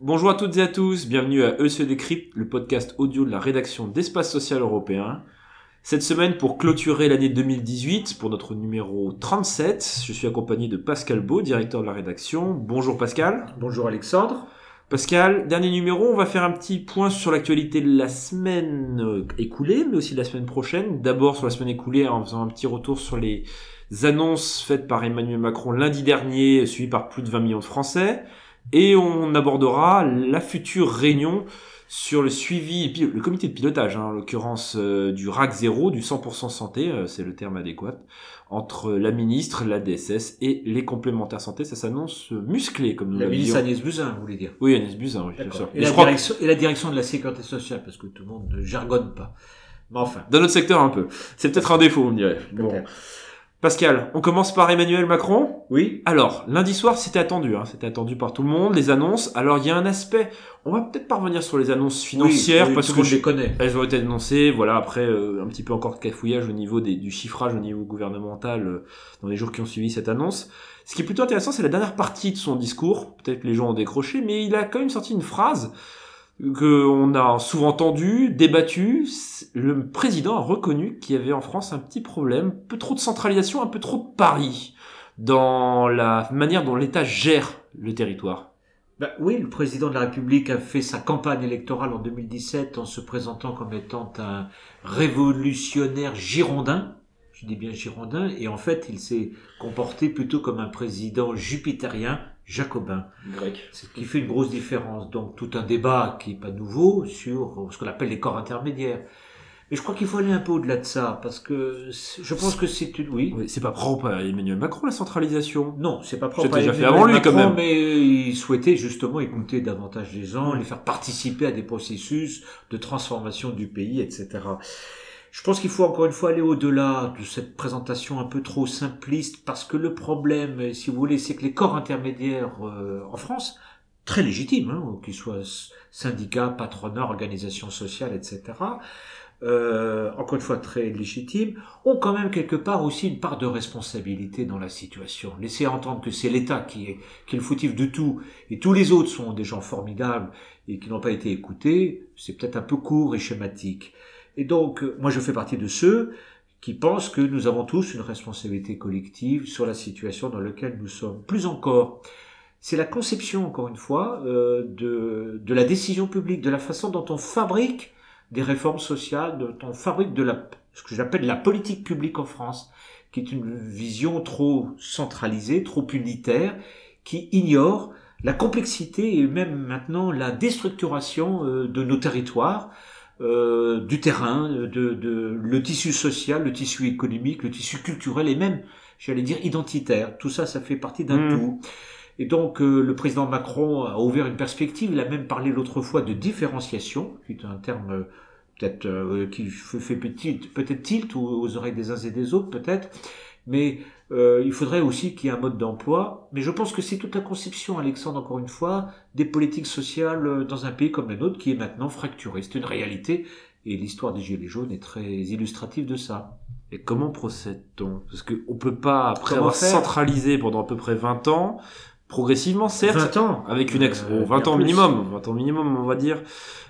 Bonjour à toutes et à tous, bienvenue à ECE Décrypte, le podcast audio de la rédaction d'Espace Social Européen. Cette semaine, pour clôturer l'année 2018, pour notre numéro 37, je suis accompagné de Pascal Beau, directeur de la rédaction. Bonjour Pascal. Bonjour Alexandre. Pascal, dernier numéro, on va faire un petit point sur l'actualité de la semaine euh, écoulée, mais aussi de la semaine prochaine. D'abord sur la semaine écoulée, en faisant un petit retour sur les annonces faites par Emmanuel Macron lundi dernier, suivies par plus de 20 millions de Français. Et on abordera la future réunion sur le suivi, le comité de pilotage, hein, en l'occurrence euh, du RAC 0, du 100% santé, euh, c'est le terme adéquat, entre la ministre, la DSS et les complémentaires santé. Ça s'annonce musclé, comme nous La ministre Agnès Buzyn, vous voulez dire? Oui, Agnès Buzyn, oui, bien sûr. Et, la direction, et la direction de la sécurité sociale, parce que tout le monde ne jargonne pas. Mais enfin. Dans notre secteur, un peu. C'est peut-être un défaut, on dirait. Bon. Pascal, on commence par Emmanuel Macron? Oui. Alors, lundi soir, c'était attendu, hein, c'était attendu par tout le monde, les annonces. Alors, il y a un aspect, on va peut-être pas revenir sur les annonces financières parce que je les connais. Elles ont été annoncées, voilà. Après, euh, un petit peu encore de cafouillage au niveau des, du chiffrage au niveau gouvernemental euh, dans les jours qui ont suivi cette annonce. Ce qui est plutôt intéressant, c'est la dernière partie de son discours. Peut-être que les gens ont décroché, mais il a quand même sorti une phrase qu'on a souvent entendu, débattu, le président a reconnu qu'il y avait en France un petit problème, un peu trop de centralisation, un peu trop de paris dans la manière dont l'État gère le territoire. Ben oui, le président de la République a fait sa campagne électorale en 2017 en se présentant comme étant un révolutionnaire girondin. Je dis bien girondin, et en fait, il s'est comporté plutôt comme un président jupitérien jacobin. Grec. Ce qui fait une grosse différence. Donc tout un débat qui n'est pas nouveau sur ce qu'on appelle les corps intermédiaires. Mais je crois qu'il faut aller un peu au-delà de ça, parce que je pense que c'est une... Oui, oui c'est pas propre à Emmanuel Macron, la centralisation. Non, c'est pas propre à déjà fait avant lui, quand même. mais il souhaitait justement écouter davantage les gens, les faire participer à des processus de transformation du pays, etc. Je pense qu'il faut encore une fois aller au-delà de cette présentation un peu trop simpliste parce que le problème, si vous voulez, c'est que les corps intermédiaires euh, en France, très légitimes, hein, qu'ils soient syndicats, patronats, organisations sociales, etc., euh, encore une fois très légitimes, ont quand même quelque part aussi une part de responsabilité dans la situation. Laisser entendre que c'est l'État qui est, qui le fautif de tout et tous les autres sont des gens formidables et qui n'ont pas été écoutés, c'est peut-être un peu court et schématique. Et donc, euh, moi, je fais partie de ceux qui pensent que nous avons tous une responsabilité collective sur la situation dans laquelle nous sommes. Plus encore, c'est la conception, encore une fois, euh, de, de la décision publique, de la façon dont on fabrique des réformes sociales, dont on fabrique de la, ce que j'appelle la politique publique en France, qui est une vision trop centralisée, trop unitaire, qui ignore la complexité et même maintenant la déstructuration euh, de nos territoires, euh, du terrain, de, de, le tissu social, le tissu économique, le tissu culturel et même, j'allais dire, identitaire. Tout ça, ça fait partie d'un mmh. tout. Et donc, euh, le président Macron a ouvert une perspective. Il a même parlé l'autre fois de différenciation, qui est un terme euh, peut-être qui fait peut-être tilt aux oreilles des uns et des autres, peut-être. Mais euh, il faudrait aussi qu'il y ait un mode d'emploi. Mais je pense que c'est toute la conception, Alexandre, encore une fois, des politiques sociales euh, dans un pays comme le nôtre qui est maintenant fracturé. C'est une réalité. Et l'histoire des Gilets jaunes est très illustrative de ça. Et comment procède-t-on? Parce qu'on peut pas, après avoir centralisé pendant à peu près 20 ans, progressivement, certes, 20 ans, avec une ex, 20 ans minimum, 20 ans minimum, on va dire,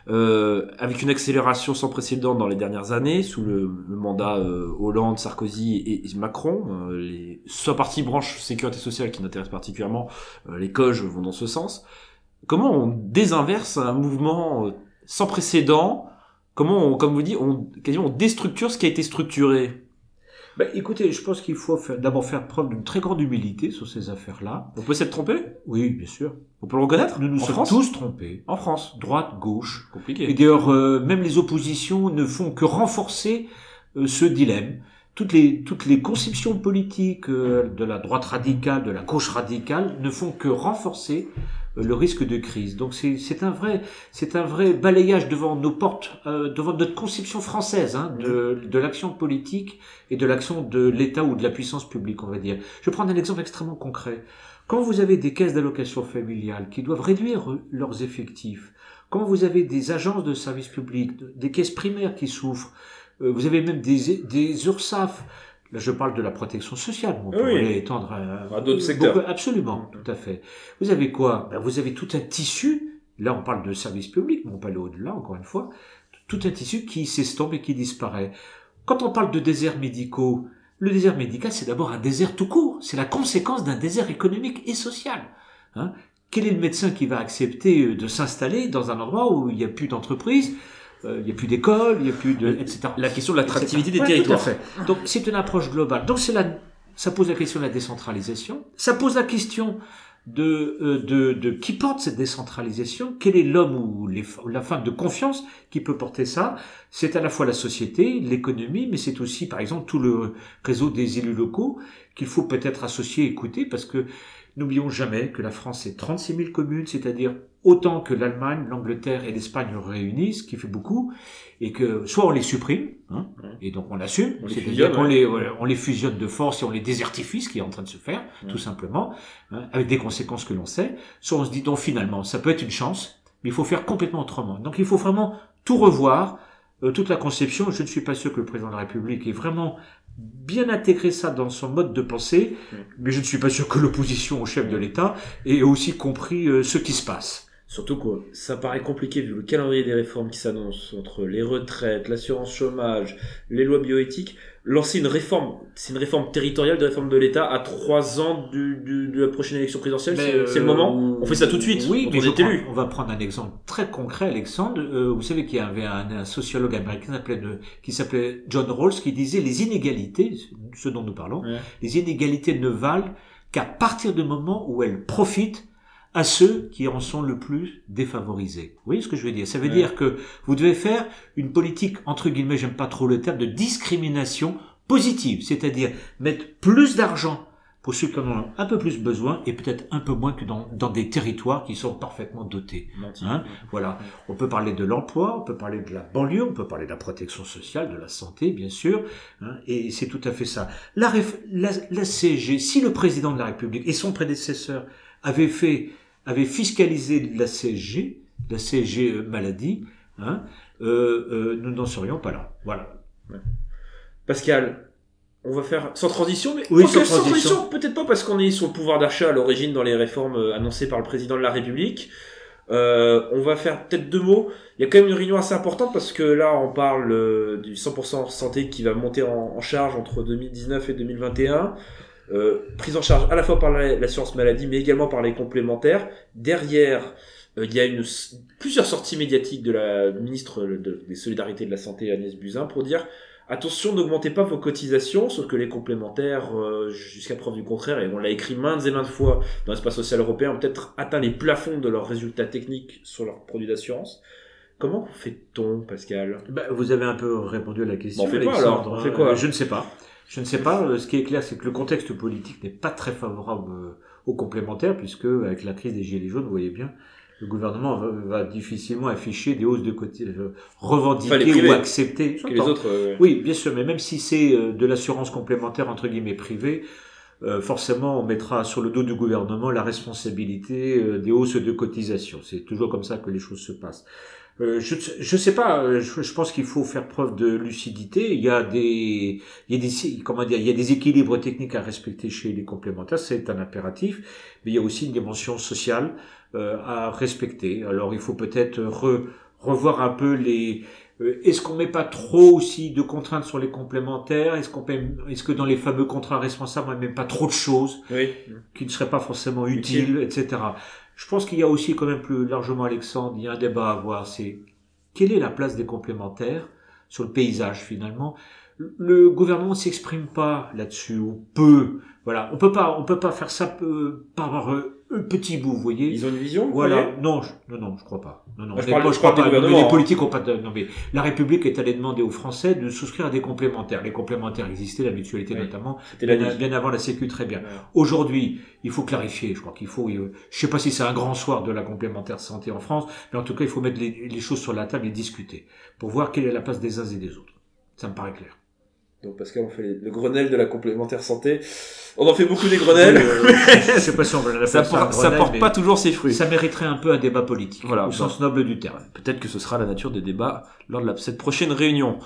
euh, avec une accélération sans précédent dans les dernières années, sous le, mandat euh, Hollande, Sarkozy et, Macron, euh, les, soit partie branche sécurité sociale qui n'intéresse particulièrement, euh, les coges vont dans ce sens. Comment on désinverse un mouvement sans précédent? Comment, on, comme vous dites, on, quasiment on déstructure ce qui a été structuré? Ben, écoutez, je pense qu'il faut d'abord faire preuve d'une très grande humilité sur ces affaires-là. On peut s'être trompé? Oui, bien sûr. On peut le reconnaître? Nous nous sommes tous trompés. En France Droite, gauche. Compliqué. Et d'ailleurs, euh, même les oppositions ne font que renforcer euh, ce dilemme. Toutes les, toutes les conceptions politiques euh, de la droite radicale, de la gauche radicale, ne font que renforcer le risque de crise. Donc c'est un vrai c'est un vrai balayage devant nos portes, euh, devant notre conception française hein, de, de l'action politique et de l'action de l'État ou de la puissance publique, on va dire. Je vais prendre un exemple extrêmement concret. Quand vous avez des caisses d'allocation familiale qui doivent réduire leurs effectifs, quand vous avez des agences de services publics, des caisses primaires qui souffrent, euh, vous avez même des, des URSAF Là, je parle de la protection sociale. On Oui. pourrait étendre à, À d'autres secteurs. absolument, Mhm. tout à fait. Vous avez quoi? Ben, Vous avez tout un tissu. Là, on parle de services publics, mais on peut aller au-delà, encore une fois. Tout un tissu qui s'estompe et qui disparaît. Quand on parle de déserts médicaux, le désert médical, c'est d'abord un désert tout court. C'est la conséquence d'un désert économique et social. Hein Quel est le médecin qui va accepter euh, de s'installer dans un endroit où il n'y a plus d'entreprise, il n'y a plus d'école, il n'y a plus de, etc. La question de l'attractivité des Ouais, territoires. Tout à fait. Donc c'est une approche globale. Donc c'est la, ça pose la question de la décentralisation. Ça pose la question de, euh, de, de qui porte cette décentralisation? Quel est l'homme ou les, ou la femme de confiance qui peut porter ça? C'est à la fois la société, l'économie, mais c'est aussi par exemple tout le réseau des élus locaux qu'il faut peut-être associer, écouter, parce que n'oublions jamais que la France est 36 000 communes, c'est-à-dire autant que l'Allemagne, l'Angleterre et l'Espagne réunis, ce qui fait beaucoup, et que soit on les supprime, hein, et donc on l'assume, c'est-à-dire qu'on les, on les fusionne de force et on les désertifie, ce qui est en train de se faire, Ouais. tout simplement, hein, avec des conséquences que l'on sait. Soit on se dit, donc finalement, ça peut être une chance, mais il faut faire complètement autrement. Donc il faut vraiment tout revoir, euh, toute la conception. Je ne suis pas sûr que le président de la République ait vraiment bien intégré ça dans son mode de pensée, Ouais. mais je ne suis pas sûr que l'opposition au chef de l'État ait aussi compris euh, ce qui se passe. Surtout que ça paraît compliqué vu le calendrier des réformes qui s'annoncent entre les retraites, l'assurance chômage, les lois bioéthiques. Lancer une réforme, c'est une réforme territoriale de réforme de l'État à trois ans du, du- de la prochaine élection présidentielle. C'est le euh, moment. On fait ça tout de suite. Oui, mais on est élu. on va prendre un exemple très concret, Alexandre. Euh, vous savez qu'il y avait un, un sociologue américain qui s'appelait de- qui s'appelait John Rawls qui disait les inégalités, ce dont nous parlons, Ouais. les inégalités ne valent qu'à partir du moment où elles profitent à ceux qui en sont le plus défavorisés. Vous voyez ce que je veux dire? Ça veut Ouais. dire que vous devez faire une politique, entre guillemets, j'aime pas trop le terme, de discrimination positive, c'est-à-dire mettre plus d'argent pour ceux qui en ont un peu plus besoin et peut-être un peu moins que dans, dans des territoires qui sont parfaitement dotés. Hein Voilà. On peut parler de l'emploi, on peut parler de la banlieue, on peut parler de la protection sociale, de la santé, bien sûr. hein, et c'est tout à fait ça. La, réf- la, la CSG, si le président de la République et son prédécesseur avaient fait, avaient fiscalisé la CSG, la CSG euh, maladie, hein, euh, euh, nous n'en serions pas là. Voilà. Pascal, on va faire sans transition, mais Oui, sans transition. peut-être pas parce qu'on est sur le pouvoir d'achat à l'origine dans les réformes annoncées par le président de la République. Euh, on va faire peut-être deux mots. Il y a quand même une réunion assez importante parce que là, on parle euh, du 100% santé qui va monter en, en charge entre 2019 et 2021. Euh, prise en charge à la fois par la- l'assurance maladie, mais également par les complémentaires. Derrière, euh, il y a une, plusieurs sorties médiatiques de la ministre de- des Solidarités et de la Santé, Agnès Buzyn, pour dire Attention, n'augmentez pas vos cotisations, sauf que les complémentaires, euh, jusqu'à preuve du contraire, et on l'a écrit maintes et maintes fois dans l'espace social européen, ont peut-être atteint les plafonds de leurs résultats techniques sur leurs produits d'assurance. Comment fait-on, Pascal? Ben, vous avez un peu répondu à la question. Bon, on fait quoi, Alexandre, alors On fait quoi? Je ne sais pas. Je ne sais pas. Euh, Ce qui est clair, c'est que le contexte politique n'est pas très favorable euh, aux complémentaires, puisque avec la crise des gilets jaunes, vous voyez bien, le gouvernement va, va difficilement afficher des hausses de côté, euh, Enfin, revendiquer privés. ou accepter. Les autres. euh, Oui, bien sûr, mais même si c'est euh, de l'assurance complémentaire entre guillemets privée, euh, forcément on mettra sur le dos du gouvernement la responsabilité euh, des hausses de cotisation. C'est toujours comme ça que les choses se passent. Euh, je je sais pas, euh, je, je pense qu'il faut faire preuve de lucidité. Il y a des il y a des comment dire, il y a des équilibres techniques à respecter chez les complémentaires, c'est un impératif, mais il y a aussi une dimension sociale euh, à respecter. Alors il faut peut-être re- revoir un peu les Est-ce qu'on met pas trop aussi de contraintes sur les complémentaires? Est-ce qu'on est-ce que dans les fameux contrats responsables, on met pas trop de choses Oui. qui ne seraient pas forcément utiles, etc. Je pense qu'il y a aussi quand même plus largement, Alexandre, il y a un débat à avoir, c'est quelle est la place des complémentaires sur le paysage finalement? Le gouvernement ne s'exprime pas là-dessus, ou peu. Voilà, on peut pas, on peut pas faire ça euh, par euh, petit bout, vous voyez. Ils ont une vision vous Voilà, non, je, non, non, je crois pas. Non, non, je parle- crois pas. les hein. politiques ont pas de, non, mais la République est allée demander aux Français de souscrire à des complémentaires. Les complémentaires existaient, la mutualité Oui. notamment, la bien, avant la Sécu, très bien. Ouais. Aujourd'hui, il faut clarifier. Je crois qu'il faut. euh, je sais pas si c'est un grand soir de la complémentaire santé en France, mais en tout cas, il faut mettre les, les choses sur la table et discuter pour voir quelle est la place des uns et des autres. Ça me paraît clair. Donc Pascal, on fait les- le Grenelle de la complémentaire santé. On en fait beaucoup des Grenelles. Euh, je sais pas si on va l'appeler ça, ça, porte, un ça Grenelle, porte pas toujours ses fruits. Ça mériterait un peu un débat politique, Voilà. au sens noble du terme. Peut-être que ce sera la nature des débats lors de la- cette prochaine réunion.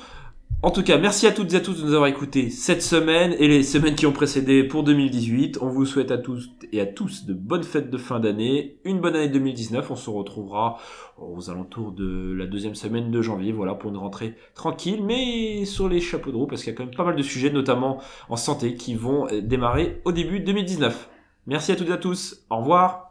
En tout cas, merci à toutes et à tous de nous avoir écoutés cette semaine et les semaines qui ont précédé pour 2018. On vous souhaite à tous et à tous de bonnes fêtes de fin d'année, une bonne année 2019. On se retrouvera aux alentours de la deuxième semaine de janvier, voilà, pour une rentrée tranquille, mais sur les chapeaux de roue, parce qu'il y a quand même pas mal de sujets, notamment en santé, qui vont démarrer au début 2019. Merci à toutes et à tous. Au revoir.